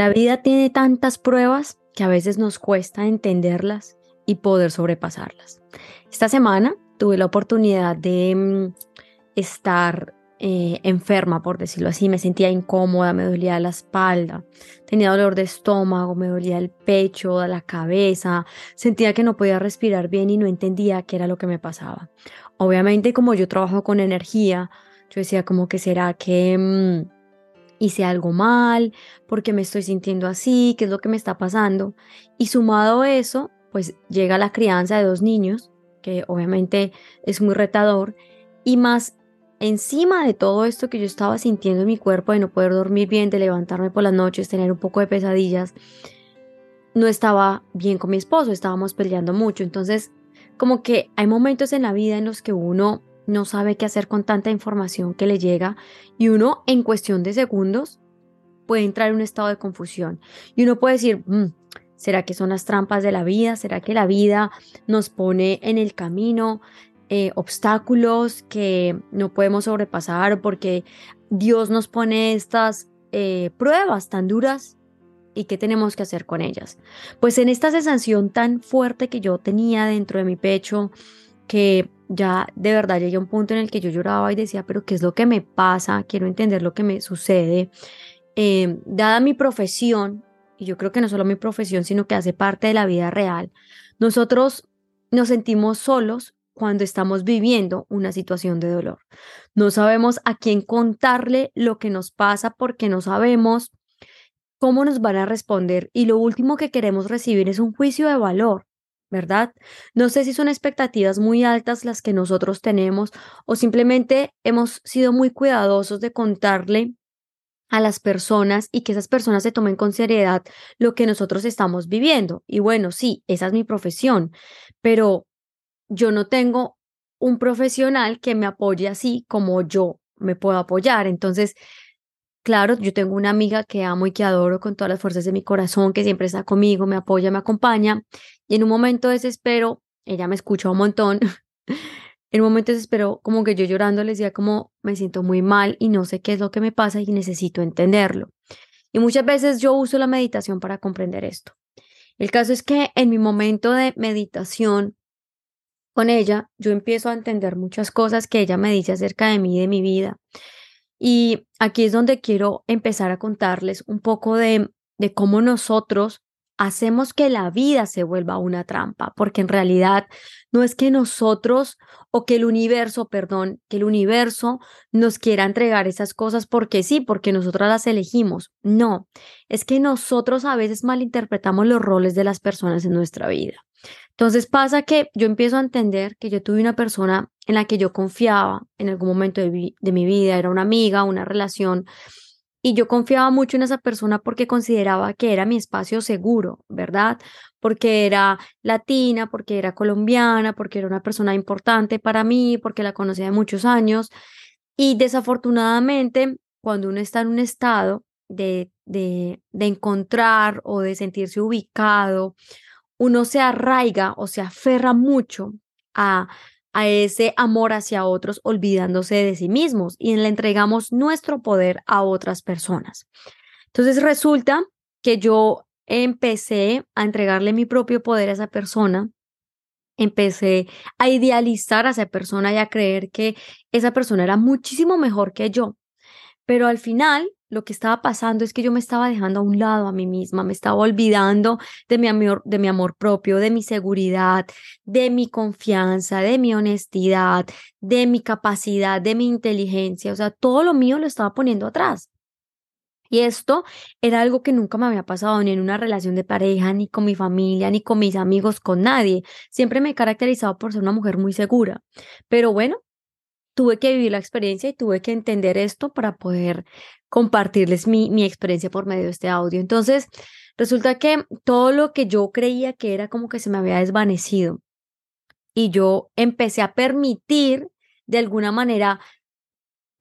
La vida tiene tantas pruebas que a veces nos cuesta entenderlas y poder sobrepasarlas. Esta semana tuve la oportunidad de mm, estar eh, enferma, por decirlo así. Me sentía incómoda, me dolía la espalda, tenía dolor de estómago, me dolía el pecho, la cabeza, sentía que no podía respirar bien y no entendía qué era lo que me pasaba. Obviamente como yo trabajo con energía, yo decía como que será que mm, hice algo mal, porque me estoy sintiendo así, qué es lo que me está pasando. Y sumado a eso, pues llega la crianza de dos niños, que obviamente es muy retador, y más encima de todo esto que yo estaba sintiendo en mi cuerpo, de no poder dormir bien, de levantarme por las noches, tener un poco de pesadillas, no estaba bien con mi esposo, estábamos peleando mucho. Entonces, como que hay momentos en la vida en los que uno no sabe qué hacer con tanta información que le llega y uno en cuestión de segundos puede entrar en un estado de confusión y uno puede decir, mm, ¿será que son las trampas de la vida? ¿Será que la vida nos pone en el camino? Eh, obstáculos que no podemos sobrepasar porque Dios nos pone estas eh, pruebas tan duras y qué tenemos que hacer con ellas. Pues en esta sensación tan fuerte que yo tenía dentro de mi pecho, que ya de verdad llegué a un punto en el que yo lloraba y decía, pero ¿qué es lo que me pasa? Quiero entender lo que me sucede. Eh, dada mi profesión, y yo creo que no solo mi profesión, sino que hace parte de la vida real, nosotros nos sentimos solos cuando estamos viviendo una situación de dolor. No sabemos a quién contarle lo que nos pasa porque no sabemos cómo nos van a responder y lo último que queremos recibir es un juicio de valor, ¿verdad? No sé si son expectativas muy altas las que nosotros tenemos o simplemente hemos sido muy cuidadosos de contarle a las personas y que esas personas se tomen con seriedad lo que nosotros estamos viviendo. Y bueno, sí, esa es mi profesión, pero yo no tengo un profesional que me apoye así como yo me puedo apoyar. Entonces, claro, yo tengo una amiga que amo y que adoro con todas las fuerzas de mi corazón, que siempre está conmigo, me apoya, me acompaña. Y en un momento de desespero, ella me escucha un montón. en un momento de desespero, como que yo llorando le decía como me siento muy mal y no sé qué es lo que me pasa y necesito entenderlo. Y muchas veces yo uso la meditación para comprender esto. El caso es que en mi momento de meditación, con ella, yo empiezo a entender muchas cosas que ella me dice acerca de mí y de mi vida. Y aquí es donde quiero empezar a contarles un poco de, de cómo nosotros hacemos que la vida se vuelva una trampa, porque en realidad no es que nosotros o que el universo, perdón, que el universo nos quiera entregar esas cosas porque sí, porque nosotras las elegimos. No, es que nosotros a veces malinterpretamos los roles de las personas en nuestra vida. Entonces pasa que yo empiezo a entender que yo tuve una persona en la que yo confiaba en algún momento de, mi vida, era una amiga, una relación y yo confiaba mucho en esa persona porque consideraba que era mi espacio seguro, ¿verdad? Porque era latina, porque era colombiana, porque era una persona importante para mí, porque la conocía de muchos años. Y desafortunadamente, cuando uno está en un estado de, de, de encontrar o de sentirse ubicado, uno se arraiga o se aferra mucho a a ese amor hacia otros olvidándose de sí mismos y le entregamos nuestro poder a otras personas. Entonces resulta que yo empecé a entregarle mi propio poder a esa persona, empecé a idealizar a esa persona y a creer que esa persona era muchísimo mejor que yo. Pero al final lo que estaba pasando es que yo me estaba dejando a un lado a mí misma, me estaba olvidando de mi amor, de mi amor propio, de mi seguridad, de mi confianza, de mi honestidad, de mi capacidad, de mi inteligencia, o sea, todo lo mío lo estaba poniendo atrás. Y esto era algo que nunca me había pasado ni en una relación de pareja, ni con mi familia, ni con mis amigos, con nadie. Siempre me he caracterizado por ser una mujer muy segura. Pero bueno, tuve que vivir la experiencia y tuve que entender esto para poder compartirles mi, mi experiencia por medio de este audio. Entonces, resulta que todo lo que yo creía que era como que se me había desvanecido y yo empecé a permitir de alguna manera,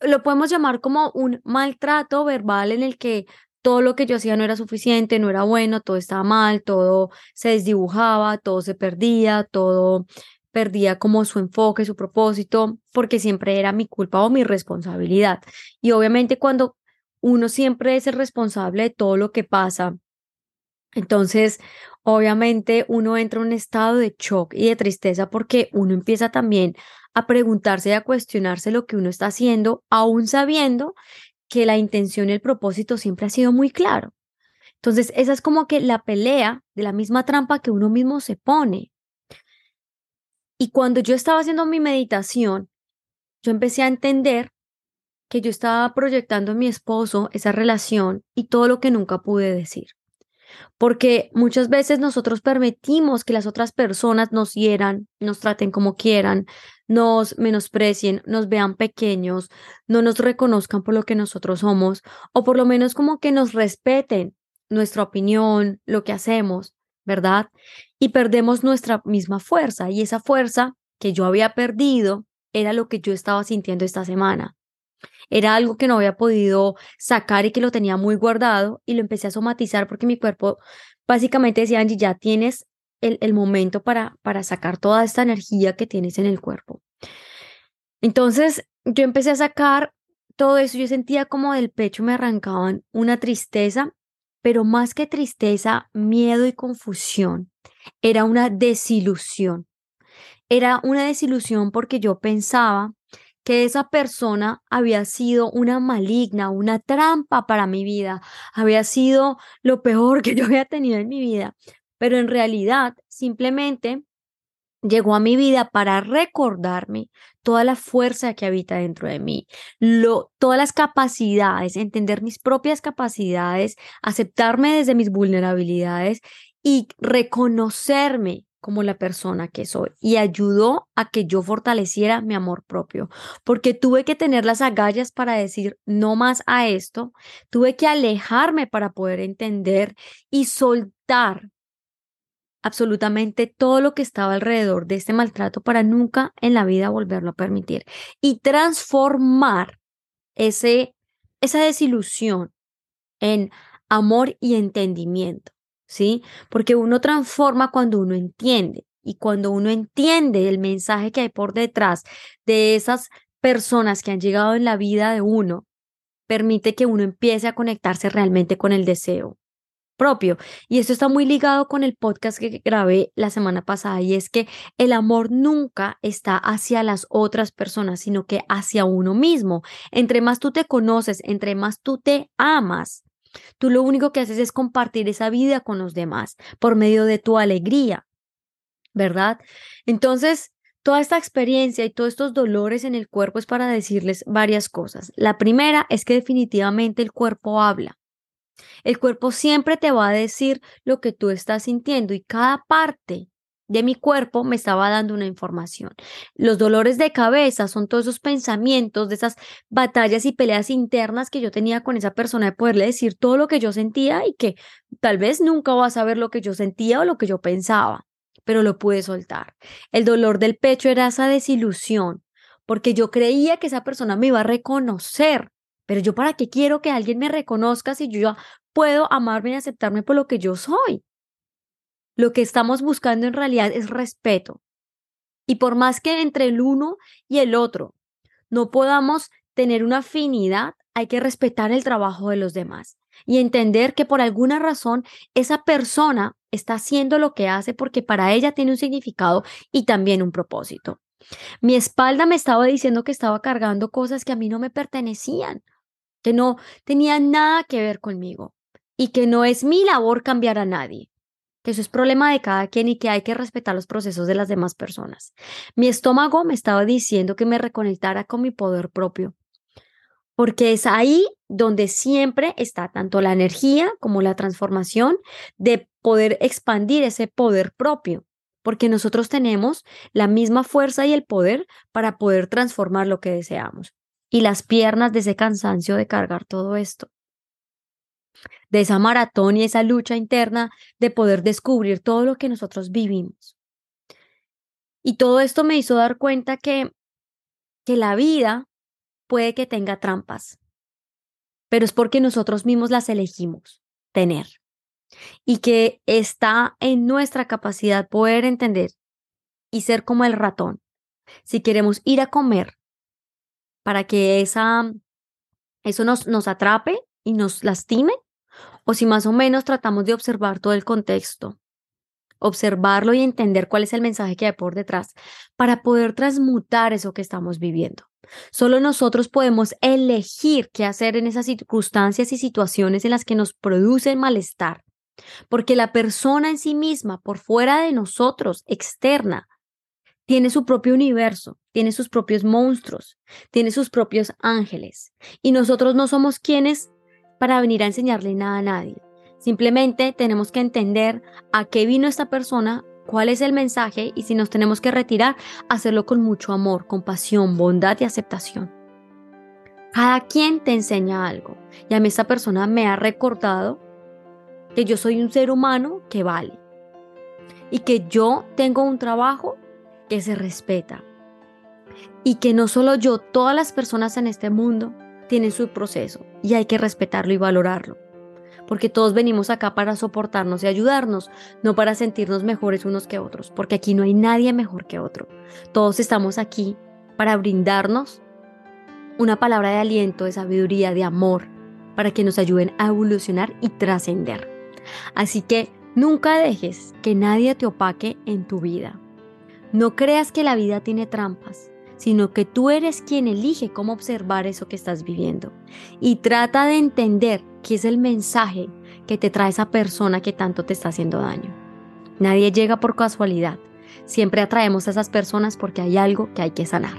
lo podemos llamar como un maltrato verbal en el que todo lo que yo hacía no era suficiente, no era bueno, todo estaba mal, todo se desdibujaba, todo se perdía, todo perdía como su enfoque, su propósito, porque siempre era mi culpa o mi responsabilidad. Y obviamente cuando uno siempre es el responsable de todo lo que pasa. Entonces, obviamente uno entra en un estado de shock y de tristeza porque uno empieza también a preguntarse y a cuestionarse lo que uno está haciendo, aún sabiendo que la intención y el propósito siempre ha sido muy claro. Entonces, esa es como que la pelea de la misma trampa que uno mismo se pone. Y cuando yo estaba haciendo mi meditación, yo empecé a entender que yo estaba proyectando en mi esposo esa relación y todo lo que nunca pude decir. Porque muchas veces nosotros permitimos que las otras personas nos hieran, nos traten como quieran, nos menosprecien, nos vean pequeños, no nos reconozcan por lo que nosotros somos, o por lo menos como que nos respeten nuestra opinión, lo que hacemos, ¿verdad? Y perdemos nuestra misma fuerza. Y esa fuerza que yo había perdido era lo que yo estaba sintiendo esta semana. Era algo que no había podido sacar y que lo tenía muy guardado y lo empecé a somatizar porque mi cuerpo básicamente decía, Angie, ya tienes el, el momento para, para sacar toda esta energía que tienes en el cuerpo. Entonces yo empecé a sacar todo eso, yo sentía como del pecho me arrancaban una tristeza, pero más que tristeza, miedo y confusión. Era una desilusión. Era una desilusión porque yo pensaba que esa persona había sido una maligna, una trampa para mi vida, había sido lo peor que yo había tenido en mi vida, pero en realidad simplemente llegó a mi vida para recordarme toda la fuerza que habita dentro de mí, todas las capacidades, entender mis propias capacidades, aceptarme desde mis vulnerabilidades y reconocerme como la persona que soy. Y ayudó a que yo fortaleciera mi amor propio, porque tuve que tener las agallas para decir no más a esto, tuve que alejarme para poder entender y soltar absolutamente todo lo que estaba alrededor de este maltrato para nunca en la vida volverlo a permitir y transformar ese esa desilusión en amor y entendimiento. ¿sí? Porque uno transforma cuando uno entiende y cuando uno entiende el mensaje que hay por detrás de esas personas que han llegado en la vida de uno, permite que uno empiece a conectarse realmente con el deseo propio. Y esto está muy ligado con el podcast que grabé la semana pasada y es que el amor nunca está hacia las otras personas, sino que hacia uno mismo. Entre más tú te conoces, entre más tú te amas, Tú lo único que haces es compartir esa vida con los demás por medio de tu alegría, ¿verdad? Entonces, toda esta experiencia y todos estos dolores en el cuerpo es para decirles varias cosas. La primera es que definitivamente el cuerpo habla. El cuerpo siempre te va a decir lo que tú estás sintiendo y cada parte de mi cuerpo me estaba dando una información. Los dolores de cabeza son todos esos pensamientos, de esas batallas y peleas internas que yo tenía con esa persona de poderle decir todo lo que yo sentía y que tal vez nunca va a saber lo que yo sentía o lo que yo pensaba, pero lo pude soltar. El dolor del pecho era esa desilusión, porque yo creía que esa persona me iba a reconocer, pero yo para qué quiero que alguien me reconozca si yo ya puedo amarme y aceptarme por lo que yo soy. Lo que estamos buscando en realidad es respeto. Y por más que entre el uno y el otro no podamos tener una afinidad, hay que respetar el trabajo de los demás y entender que por alguna razón esa persona está haciendo lo que hace porque para ella tiene un significado y también un propósito. Mi espalda me estaba diciendo que estaba cargando cosas que a mí no me pertenecían, que no tenían nada que ver conmigo y que no es mi labor cambiar a nadie que eso es problema de cada quien y que hay que respetar los procesos de las demás personas. Mi estómago me estaba diciendo que me reconectara con mi poder propio, porque es ahí donde siempre está tanto la energía como la transformación de poder expandir ese poder propio, porque nosotros tenemos la misma fuerza y el poder para poder transformar lo que deseamos. Y las piernas de ese cansancio de cargar todo esto de esa maratón y esa lucha interna de poder descubrir todo lo que nosotros vivimos. Y todo esto me hizo dar cuenta que, que la vida puede que tenga trampas, pero es porque nosotros mismos las elegimos tener. Y que está en nuestra capacidad poder entender y ser como el ratón. Si queremos ir a comer para que esa, eso nos, nos atrape, y nos lastime, o si más o menos tratamos de observar todo el contexto, observarlo y entender cuál es el mensaje que hay por detrás para poder transmutar eso que estamos viviendo. Solo nosotros podemos elegir qué hacer en esas circunstancias y situaciones en las que nos producen malestar, porque la persona en sí misma, por fuera de nosotros, externa, tiene su propio universo, tiene sus propios monstruos, tiene sus propios ángeles, y nosotros no somos quienes para venir a enseñarle nada a nadie. Simplemente tenemos que entender a qué vino esta persona, cuál es el mensaje y si nos tenemos que retirar, hacerlo con mucho amor, compasión, bondad y aceptación. Cada quien te enseña algo y a mí esta persona me ha recordado que yo soy un ser humano que vale y que yo tengo un trabajo que se respeta y que no solo yo, todas las personas en este mundo tienen su proceso y hay que respetarlo y valorarlo porque todos venimos acá para soportarnos y ayudarnos, no para sentirnos mejores unos que otros, porque aquí no hay nadie mejor que otro. Todos estamos aquí para brindarnos una palabra de aliento, de sabiduría, de amor, para que nos ayuden a evolucionar y trascender. Así que nunca dejes que nadie te opaque en tu vida. No creas que la vida tiene trampas, sino que tú eres quien elige cómo observar eso que estás viviendo. Y trata de entender qué es el mensaje que te trae esa persona que tanto te está haciendo daño. Nadie llega por casualidad. Siempre atraemos a esas personas porque hay algo que hay que sanar.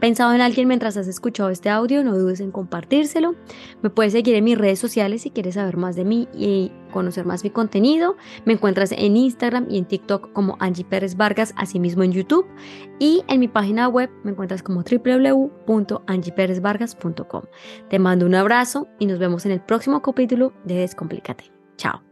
Pensado en alguien mientras has escuchado este audio, no dudes en compartírselo. Me puedes seguir en mis redes sociales si quieres saber más de mí y conocer más mi contenido. Me encuentras en Instagram y en TikTok como Angie Pérez Vargas, asimismo en YouTube. Y en mi página web me encuentras como www.angieperezvargas.com. Te mando un abrazo y nos vemos en el próximo capítulo de Descomplícate. Chao.